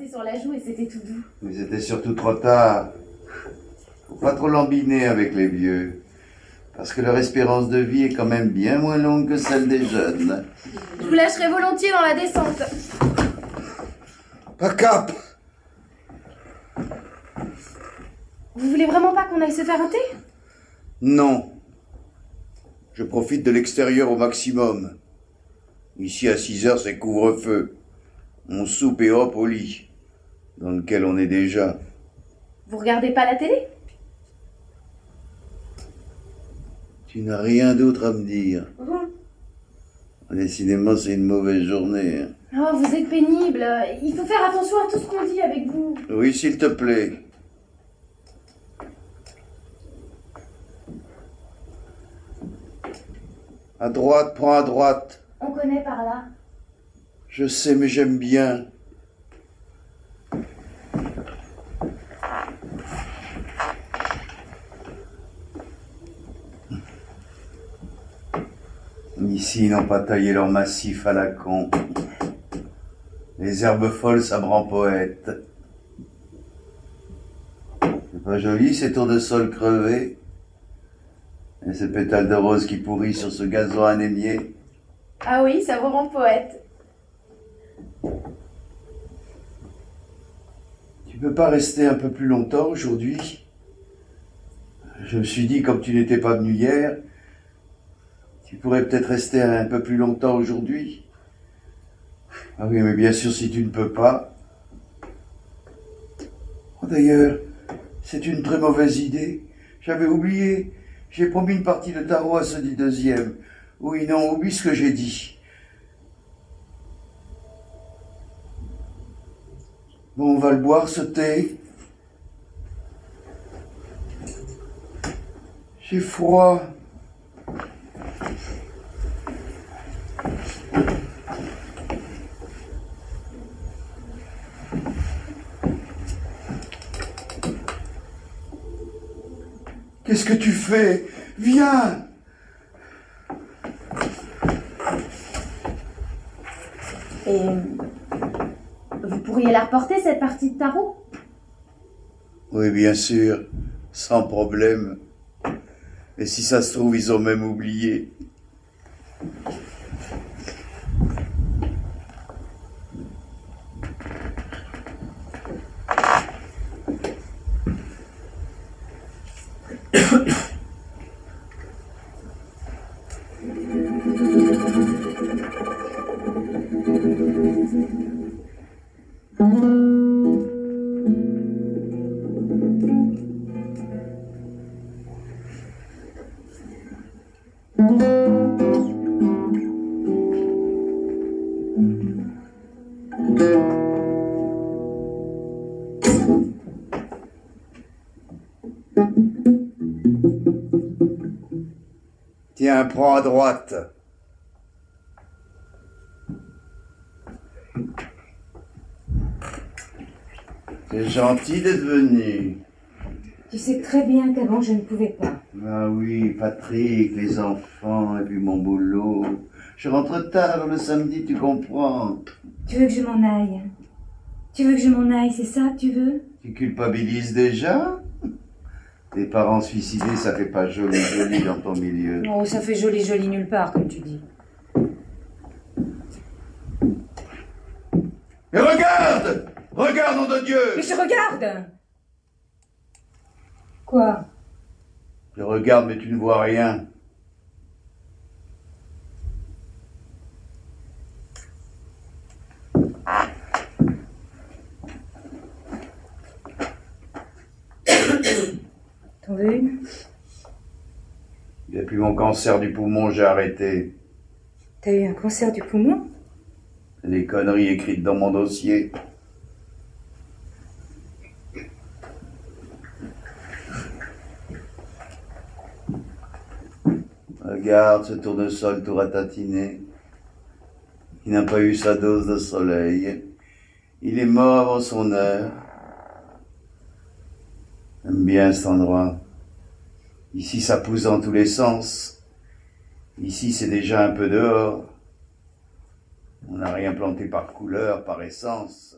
passé sur la joue et c'était tout doux. Mais c'était surtout trop tard. Faut pas trop lambiner avec les vieux. Parce que leur espérance de vie est quand même bien moins longue que celle des jeunes. Je vous lâcherai volontiers dans la descente. Pas cap Vous voulez vraiment pas qu'on aille se faire un thé Non. Je profite de l'extérieur au maximum. Ici à 6 heures, c'est couvre-feu. On soupe et hop au lit, dans lequel on est déjà. Vous regardez pas la télé? Tu n'as rien d'autre à me dire. Décidément, c'est une mauvaise journée. hein. Oh, vous êtes pénible. Il faut faire attention à tout ce qu'on dit avec vous. Oui, s'il te plaît. À droite, prends à droite. On connaît par là. Je sais, mais j'aime bien. Ici, ils n'ont pas taillé leur massif à la con. Les herbes folles, ça me rend poète. C'est pas joli, ces tours de sol crevés? Et ces pétales de rose qui pourrissent sur ce gazon anémié? Ah oui, ça vous rend poète. Tu peux pas rester un peu plus longtemps aujourd'hui? Je me suis dit, comme tu n'étais pas venu hier, tu pourrais peut-être rester un peu plus longtemps aujourd'hui. Ah oui, mais bien sûr, si tu ne peux pas. Oh, D'ailleurs, c'est une très mauvaise idée. J'avais oublié. J'ai promis une partie de tarot à ce dit deuxième. Oui, non, oublie ce que j'ai dit. Bon, on va le boire, ce thé. J'ai froid. Qu'est-ce que tu fais? Viens Et vous pourriez la reporter cette partie de tarot? Oui, bien sûr, sans problème. Et si ça se trouve, ils ont même oublié. Tiens, prends à droite. C'est gentil d'être venu. Tu sais très bien qu'avant je ne pouvais pas. Ah oui, Patrick, les enfants, et puis mon boulot. Je rentre tard le samedi, tu comprends. Tu veux que je m'en aille? Tu veux que je m'en aille, c'est ça que tu veux? Tu culpabilises déjà? Tes parents suicidés, ça fait pas joli joli dans ton milieu. Oh, ça fait joli joli nulle part, comme tu dis. Mais regarde! Regarde, nom de Dieu! Mais je regarde! Quoi? Je regarde, mais tu ne vois rien. T'en veux une Depuis mon cancer du poumon, j'ai arrêté. T'as eu un cancer du poumon? Les conneries écrites dans mon dossier. Regarde ce tournesol tout ratatiné, qui n'a pas eu sa dose de soleil. Il est mort avant son heure. J'aime bien cet endroit. Ici, ça pousse dans tous les sens. Ici, c'est déjà un peu dehors. On n'a rien planté par couleur, par essence.